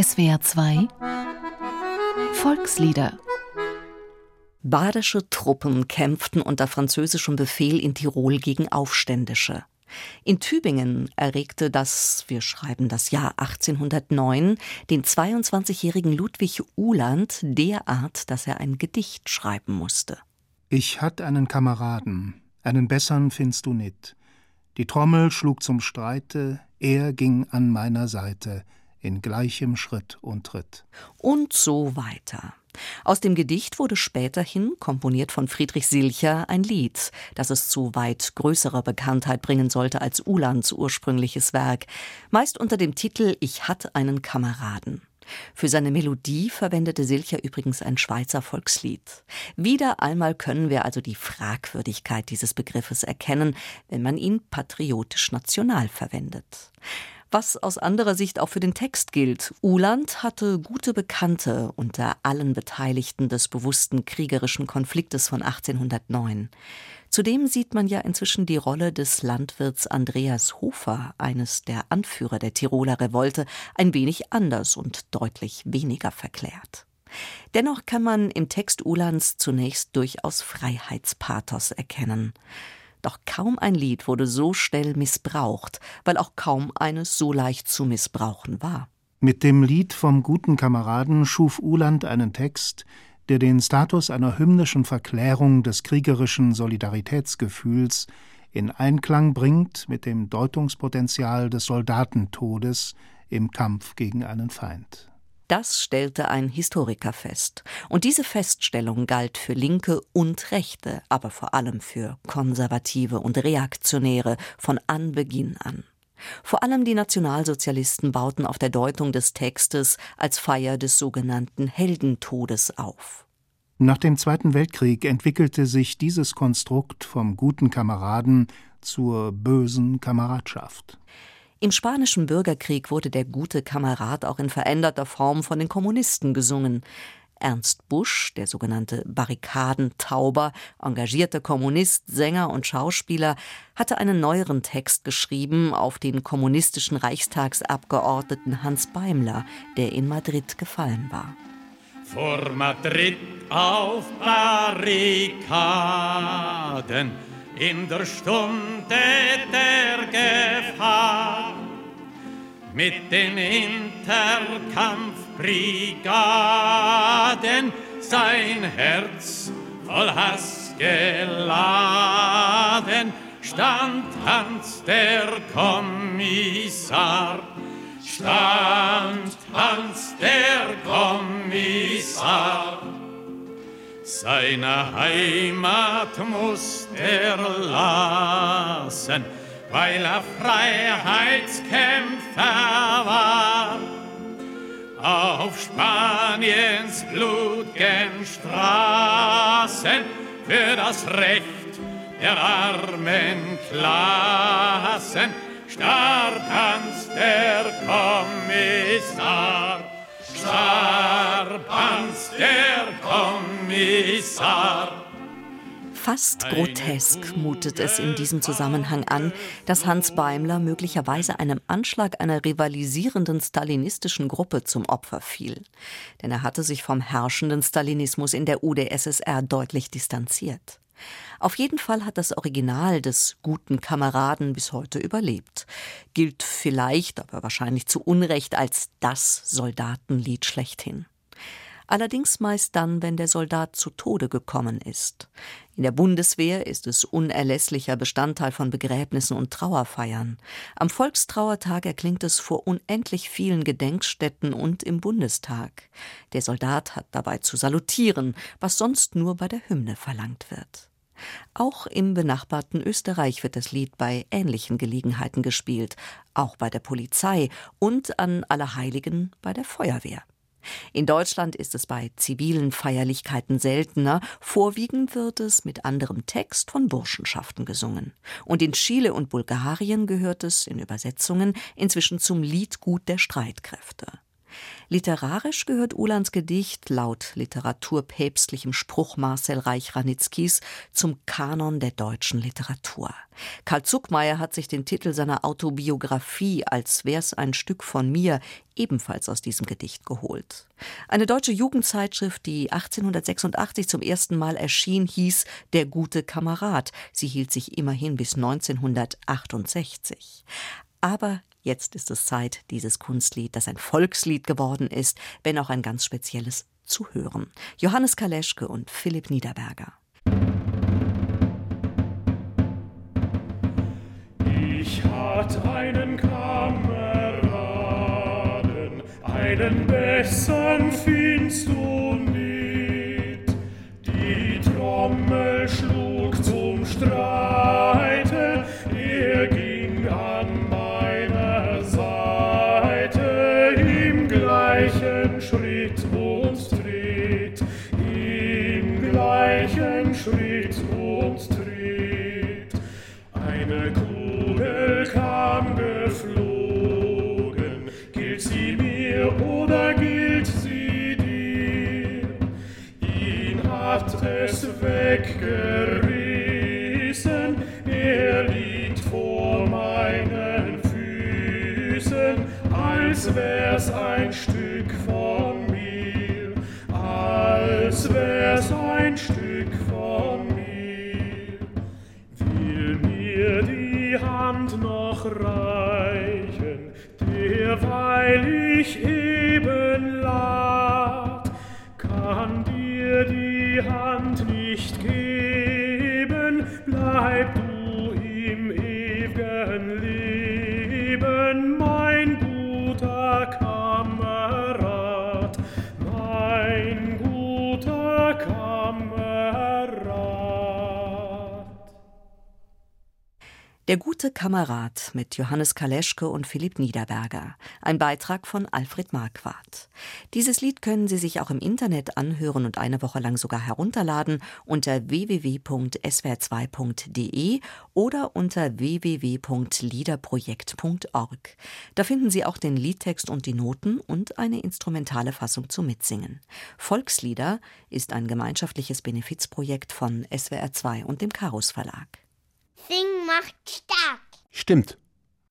SWR 2 Volkslieder Badische Truppen kämpften unter französischem Befehl in Tirol gegen Aufständische. In Tübingen erregte das, wir schreiben das Jahr 1809, den 22-jährigen Ludwig Uhland derart, dass er ein Gedicht schreiben musste. Ich hatt einen Kameraden, einen bessern findst du nit. Die Trommel schlug zum Streite, er ging an meiner Seite, in gleichem Schritt und Tritt. Und so weiter. Aus dem Gedicht wurde späterhin, komponiert von Friedrich Silcher, ein Lied, das es zu weit größerer Bekanntheit bringen sollte als Ulands ursprüngliches Werk, meist unter dem Titel Ich hatt einen Kameraden. Für seine Melodie verwendete Silcher übrigens ein Schweizer Volkslied. Wieder einmal können wir also die Fragwürdigkeit dieses Begriffes erkennen, wenn man ihn patriotisch national verwendet was aus anderer Sicht auch für den Text gilt. Uland hatte gute Bekannte unter allen Beteiligten des bewussten kriegerischen Konfliktes von 1809. Zudem sieht man ja inzwischen die Rolle des Landwirts Andreas Hofer, eines der Anführer der Tiroler Revolte, ein wenig anders und deutlich weniger verklärt. Dennoch kann man im Text Ulands zunächst durchaus Freiheitspathos erkennen. Doch kaum ein Lied wurde so schnell missbraucht, weil auch kaum eines so leicht zu missbrauchen war. Mit dem Lied vom guten Kameraden schuf Uland einen Text, der den Status einer hymnischen Verklärung des kriegerischen Solidaritätsgefühls in Einklang bringt mit dem Deutungspotenzial des Soldatentodes im Kampf gegen einen Feind. Das stellte ein Historiker fest. Und diese Feststellung galt für Linke und Rechte, aber vor allem für Konservative und Reaktionäre von Anbeginn an. Vor allem die Nationalsozialisten bauten auf der Deutung des Textes als Feier des sogenannten Heldentodes auf. Nach dem Zweiten Weltkrieg entwickelte sich dieses Konstrukt vom guten Kameraden zur bösen Kameradschaft. Im spanischen Bürgerkrieg wurde der gute Kamerad auch in veränderter Form von den Kommunisten gesungen. Ernst Busch, der sogenannte Barrikadentauber, engagierter Kommunist, Sänger und Schauspieler, hatte einen neueren Text geschrieben auf den kommunistischen Reichstagsabgeordneten Hans Beimler, der in Madrid gefallen war. Vor Madrid auf Barrikaden in der Stunde der Gefahr. Mit den Interkampfbrigaden sein Herz voll Hass geladen stand Hans der Kommissar stand Hans der Kommissar. Seine Heimat muss er lassen, weil er Freiheitskämpfer war. Auf Spaniens blutgen Straßen für das Recht der armen Klassen starb Hans der Kommissar starb Hans der Kommissar. Fast grotesk mutet es in diesem Zusammenhang an, dass Hans Beimler möglicherweise einem Anschlag einer rivalisierenden stalinistischen Gruppe zum Opfer fiel. Denn er hatte sich vom herrschenden Stalinismus in der UdSSR deutlich distanziert. Auf jeden Fall hat das Original des guten Kameraden bis heute überlebt, gilt vielleicht, aber wahrscheinlich zu Unrecht als das Soldatenlied schlechthin. Allerdings meist dann, wenn der Soldat zu Tode gekommen ist. In der Bundeswehr ist es unerlässlicher Bestandteil von Begräbnissen und Trauerfeiern. Am Volkstrauertag erklingt es vor unendlich vielen Gedenkstätten und im Bundestag. Der Soldat hat dabei zu salutieren, was sonst nur bei der Hymne verlangt wird. Auch im benachbarten Österreich wird das Lied bei ähnlichen Gelegenheiten gespielt, auch bei der Polizei und an Allerheiligen bei der Feuerwehr. In Deutschland ist es bei zivilen Feierlichkeiten seltener, vorwiegend wird es mit anderem Text von Burschenschaften gesungen. Und in Chile und Bulgarien gehört es in Übersetzungen inzwischen zum Liedgut der Streitkräfte. Literarisch gehört Ulans Gedicht laut literaturpäpstlichem Spruch Marcel Reich-Ranitzkis zum Kanon der deutschen Literatur. Karl Zuckmeier hat sich den Titel seiner Autobiografie als wär's ein Stück von mir ebenfalls aus diesem Gedicht geholt. Eine deutsche Jugendzeitschrift, die 1886 zum ersten Mal erschien, hieß Der gute Kamerad. Sie hielt sich immerhin bis 1968. Aber Jetzt ist es Zeit, dieses Kunstlied, das ein Volkslied geworden ist, wenn auch ein ganz spezielles, zu hören. Johannes Kaleschke und Philipp Niederberger. Ich hatte einen Kameraden, einen besseren du gleichen Schritt und tritt. Eine Kugel kam geflogen, gilt sie mir oder gilt sie dir? Ihn hat es weggerissen, Der gute Kamerad mit Johannes Kaleschke und Philipp Niederberger. Ein Beitrag von Alfred Marquardt. Dieses Lied können Sie sich auch im Internet anhören und eine Woche lang sogar herunterladen unter www.swr2.de oder unter www.liederprojekt.org. Da finden Sie auch den Liedtext und die Noten und eine instrumentale Fassung zum Mitsingen. Volkslieder ist ein gemeinschaftliches Benefizprojekt von SWR2 und dem Karus Verlag. Singen macht stark. Stimmt.